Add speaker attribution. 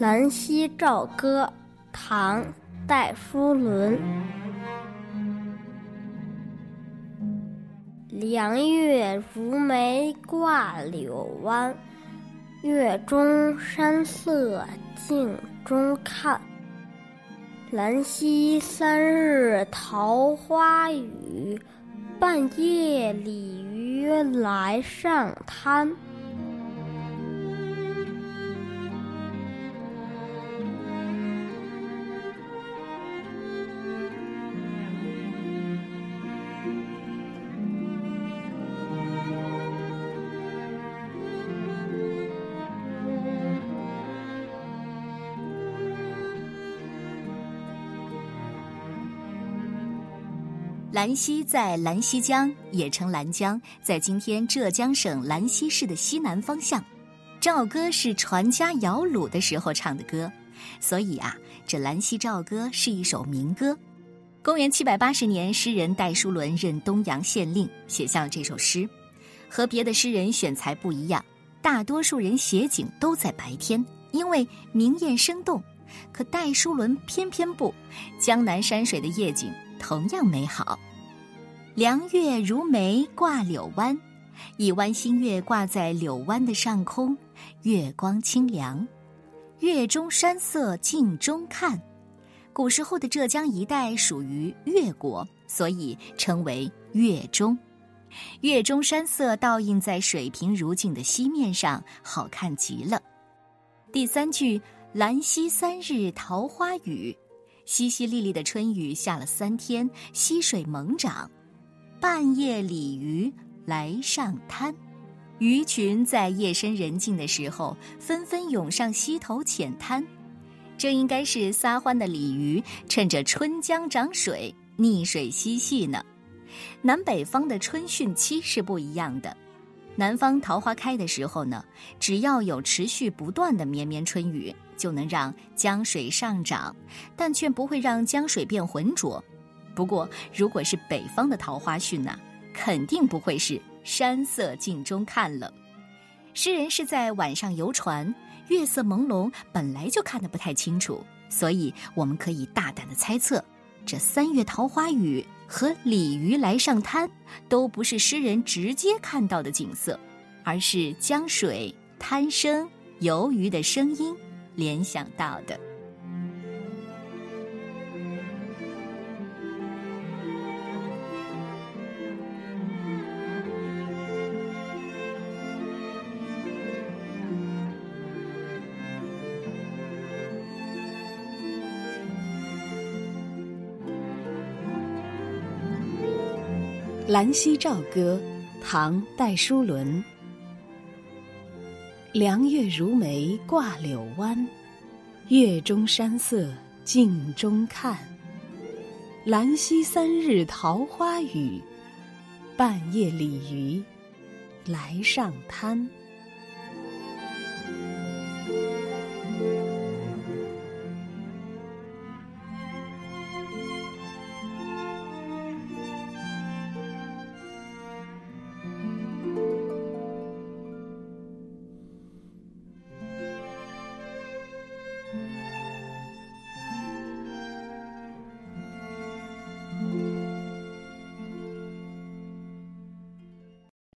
Speaker 1: 兰溪棹歌，唐·戴叔伦。凉月如眉挂柳湾，月中山色镜中看。兰溪三日桃花雨，半夜鲤鱼来上滩。
Speaker 2: 兰溪在兰溪江，也称兰江，在今天浙江省兰溪市的西南方向。棹歌是船家摇橹的时候唱的歌，所以啊，这《兰溪棹歌》是一首民歌。公元七百八十年，诗人戴叔伦任东阳县令，写下了这首诗。和别的诗人选材不一样，大多数人写景都在白天，因为明艳生动。可戴叔伦偏偏不，江南山水的夜景。同样美好，凉月如眉挂柳湾，一弯新月挂在柳湾的上空，月光清凉，月中山色镜中看。古时候的浙江一带属于越国，所以称为越中。月中山色倒映在水平如镜的溪面上，好看极了。第三句“兰溪三日桃花雨”。淅淅沥沥的春雨下了三天，溪水猛涨，半夜鲤鱼来上滩，鱼群在夜深人静的时候纷纷涌上溪头浅滩，这应该是撒欢的鲤鱼趁着春江涨水逆水嬉戏呢。南北方的春汛期是不一样的。南方桃花开的时候呢，只要有持续不断的绵绵春雨，就能让江水上涨，但却不会让江水变浑浊。不过，如果是北方的桃花汛呢，肯定不会是山色镜中看了。诗人是在晚上游船，月色朦胧，本来就看得不太清楚，所以我们可以大胆的猜测，这三月桃花雨。和鲤鱼来上滩，都不是诗人直接看到的景色，而是江水、滩声、游鱼的声音联想到的。
Speaker 3: 《兰溪棹歌》唐·戴叔伦。凉月如眉挂柳湾，月中山色镜中看。兰溪三日桃花雨，半夜鲤鱼来上滩。